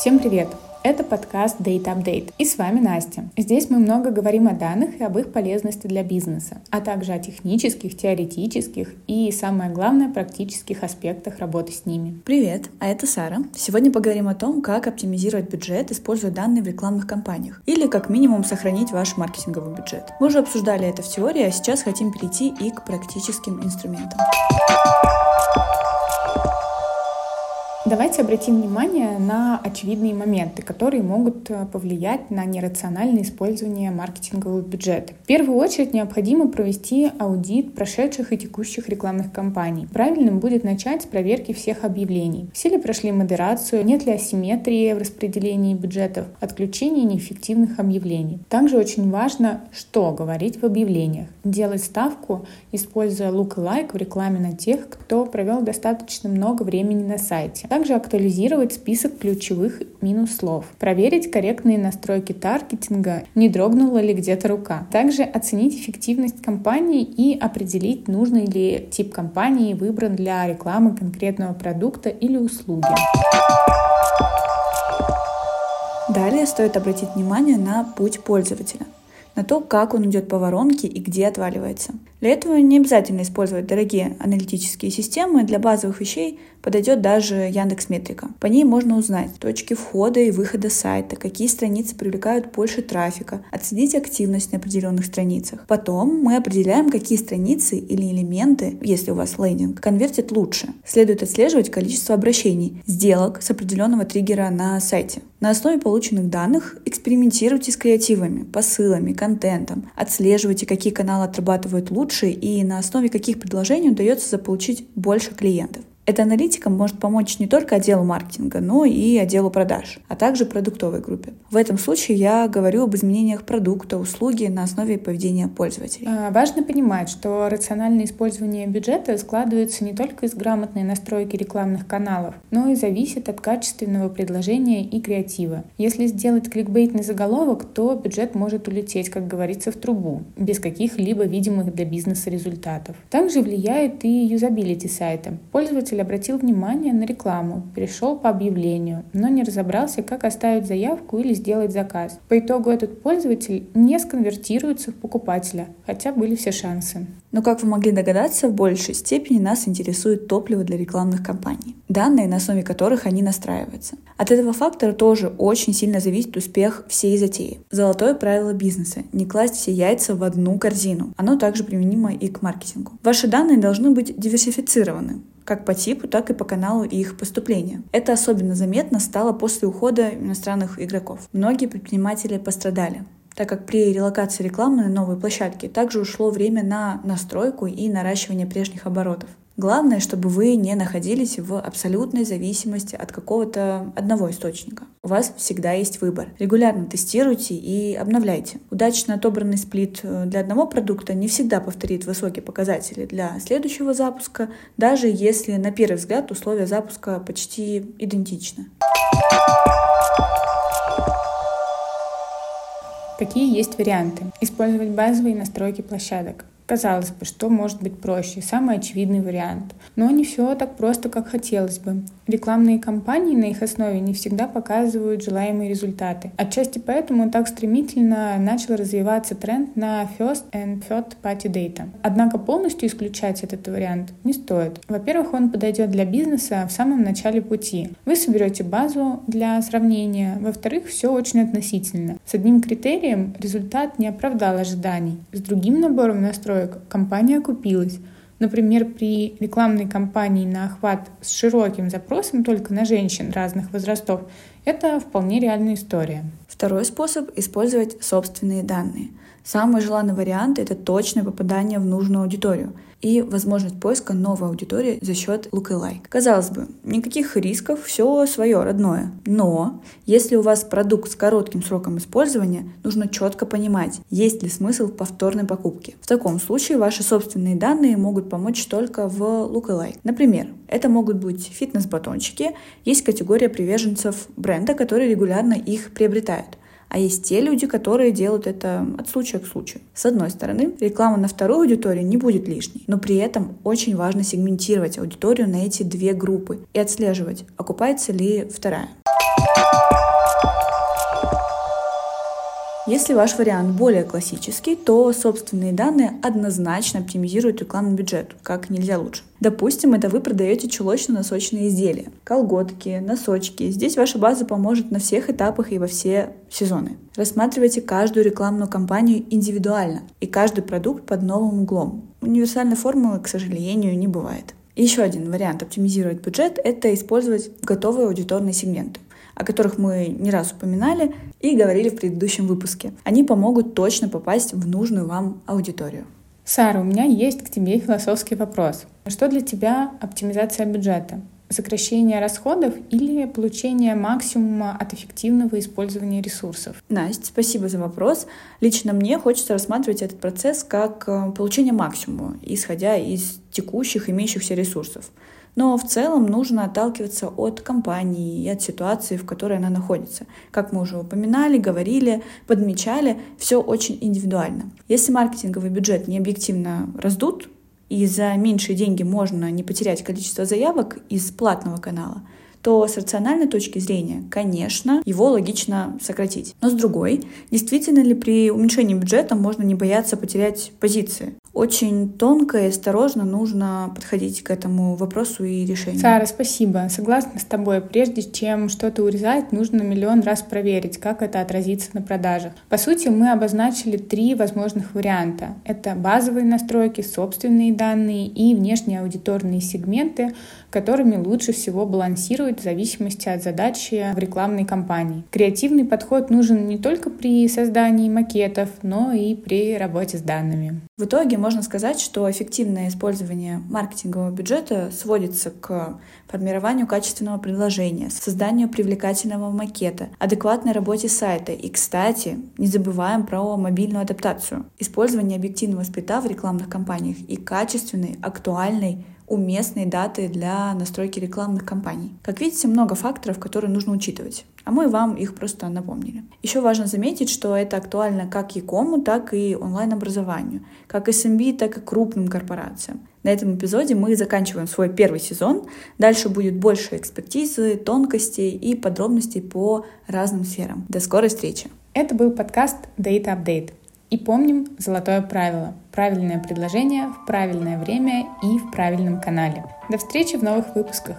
Всем привет! Это подкаст Date Update. И с вами Настя. Здесь мы много говорим о данных и об их полезности для бизнеса, а также о технических, теоретических и, самое главное, практических аспектах работы с ними. Привет, а это Сара. Сегодня поговорим о том, как оптимизировать бюджет, используя данные в рекламных кампаниях. Или, как минимум, сохранить ваш маркетинговый бюджет. Мы уже обсуждали это в теории, а сейчас хотим перейти и к практическим инструментам. Давайте обратим внимание на очевидные моменты, которые могут э, повлиять на нерациональное использование маркетингового бюджета. В первую очередь необходимо провести аудит прошедших и текущих рекламных кампаний. Правильным будет начать с проверки всех объявлений. Все ли прошли модерацию, нет ли асимметрии в распределении бюджетов, отключения неэффективных объявлений. Также очень важно, что говорить в объявлениях. Делать ставку, используя look-alike в рекламе на тех, кто провел достаточно много времени на сайте также актуализировать список ключевых минус слов, проверить корректные настройки таргетинга, не дрогнула ли где-то рука. Также оценить эффективность компании и определить, нужный ли тип компании выбран для рекламы конкретного продукта или услуги. Далее стоит обратить внимание на путь пользователя на то, как он идет по воронке и где отваливается. Для этого не обязательно использовать дорогие аналитические системы. Для базовых вещей подойдет даже Яндекс Метрика. По ней можно узнать точки входа и выхода сайта, какие страницы привлекают больше трафика, отследить активность на определенных страницах. Потом мы определяем, какие страницы или элементы, если у вас лендинг, конвертят лучше. Следует отслеживать количество обращений, сделок с определенного триггера на сайте. На основе полученных данных экспериментируйте с креативами, посылами, контентом, отслеживайте, какие каналы отрабатывают лучше и на основе каких предложений удается заполучить больше клиентов. Эта аналитика может помочь не только отделу маркетинга, но и отделу продаж, а также продуктовой группе. В этом случае я говорю об изменениях продукта, услуги на основе поведения пользователей. А, важно понимать, что рациональное использование бюджета складывается не только из грамотной настройки рекламных каналов, но и зависит от качественного предложения и креатива. Если сделать кликбейтный заголовок, то бюджет может улететь, как говорится, в трубу, без каких-либо видимых для бизнеса результатов. Также влияет и юзабилити сайта. Пользователь пользователь обратил внимание на рекламу, перешел по объявлению, но не разобрался, как оставить заявку или сделать заказ. По итогу этот пользователь не сконвертируется в покупателя, хотя были все шансы. Но, как вы могли догадаться, в большей степени нас интересует топливо для рекламных кампаний, данные, на основе которых они настраиваются. От этого фактора тоже очень сильно зависит успех всей затеи. Золотое правило бизнеса – не класть все яйца в одну корзину. Оно также применимо и к маркетингу. Ваши данные должны быть диверсифицированы как по типу, так и по каналу их поступления. Это особенно заметно стало после ухода иностранных игроков. Многие предприниматели пострадали так как при релокации рекламы на новые площадки также ушло время на настройку и наращивание прежних оборотов. Главное, чтобы вы не находились в абсолютной зависимости от какого-то одного источника. У вас всегда есть выбор. Регулярно тестируйте и обновляйте. Удачно отобранный сплит э, для одного продукта не всегда повторит высокие показатели для следующего запуска, даже если на первый взгляд условия запуска почти идентичны. Какие есть варианты? Использовать базовые настройки площадок. Казалось бы, что может быть проще, самый очевидный вариант. Но не все так просто, как хотелось бы. Рекламные кампании на их основе не всегда показывают желаемые результаты. Отчасти поэтому так стремительно начал развиваться тренд на First and Third Party Data. Однако полностью исключать этот вариант не стоит. Во-первых, он подойдет для бизнеса в самом начале пути. Вы соберете базу для сравнения. Во-вторых, все очень относительно. С одним критерием результат не оправдал ожиданий. С другим набором настроек настроек компания окупилась. Например, при рекламной кампании на охват с широким запросом только на женщин разных возрастов, это вполне реальная история. Второй способ — использовать собственные данные. Самый желанный вариант — это точное попадание в нужную аудиторию — и возможность поиска новой аудитории за счет lookalike. Казалось бы, никаких рисков, все свое, родное. Но если у вас продукт с коротким сроком использования, нужно четко понимать, есть ли смысл в повторной покупке. В таком случае ваши собственные данные могут помочь только в lookalike. Например, это могут быть фитнес-батончики, есть категория приверженцев бренда, которые регулярно их приобретают а есть те люди, которые делают это от случая к случаю. С одной стороны, реклама на вторую аудиторию не будет лишней, но при этом очень важно сегментировать аудиторию на эти две группы и отслеживать, окупается ли вторая. Если ваш вариант более классический, то собственные данные однозначно оптимизируют рекламный бюджет, как нельзя лучше. Допустим, это вы продаете чулочно-носочные изделия, колготки, носочки. Здесь ваша база поможет на всех этапах и во все сезоны. Рассматривайте каждую рекламную кампанию индивидуально и каждый продукт под новым углом. Универсальной формулы, к сожалению, не бывает. Еще один вариант оптимизировать бюджет – это использовать готовые аудиторные сегменты о которых мы не раз упоминали и говорили в предыдущем выпуске. Они помогут точно попасть в нужную вам аудиторию. Сара, у меня есть к тебе философский вопрос. Что для тебя оптимизация бюджета? Сокращение расходов или получение максимума от эффективного использования ресурсов? Настя, спасибо за вопрос. Лично мне хочется рассматривать этот процесс как э, получение максимума, исходя из текущих имеющихся ресурсов. Но в целом нужно отталкиваться от компании и от ситуации, в которой она находится. Как мы уже упоминали, говорили, подмечали, все очень индивидуально. Если маркетинговый бюджет не объективно раздут, и за меньшие деньги можно не потерять количество заявок из платного канала, то с рациональной точки зрения, конечно, его логично сократить. Но с другой, действительно ли при уменьшении бюджета можно не бояться потерять позиции? Очень тонко и осторожно нужно подходить к этому вопросу и решению. Сара, спасибо. Согласна с тобой. Прежде чем что-то урезать, нужно миллион раз проверить, как это отразится на продажах. По сути, мы обозначили три возможных варианта. Это базовые настройки, собственные данные и внешние аудиторные сегменты, которыми лучше всего балансировать в зависимости от задачи в рекламной кампании. Креативный подход нужен не только при создании макетов, но и при работе с данными. В итоге можно сказать, что эффективное использование маркетингового бюджета сводится к формированию качественного предложения, созданию привлекательного макета, адекватной работе сайта и, кстати, не забываем про мобильную адаптацию, использование объективного сплита в рекламных кампаниях и качественной, актуальной уместные даты для настройки рекламных кампаний. Как видите, много факторов, которые нужно учитывать, а мы вам их просто напомнили. Еще важно заметить, что это актуально как и кому, так и онлайн-образованию, как SMB, так и крупным корпорациям. На этом эпизоде мы заканчиваем свой первый сезон. Дальше будет больше экспертизы, тонкостей и подробностей по разным сферам. До скорой встречи! Это был подкаст Data Update. И помним золотое правило. Правильное предложение в правильное время и в правильном канале. До встречи в новых выпусках.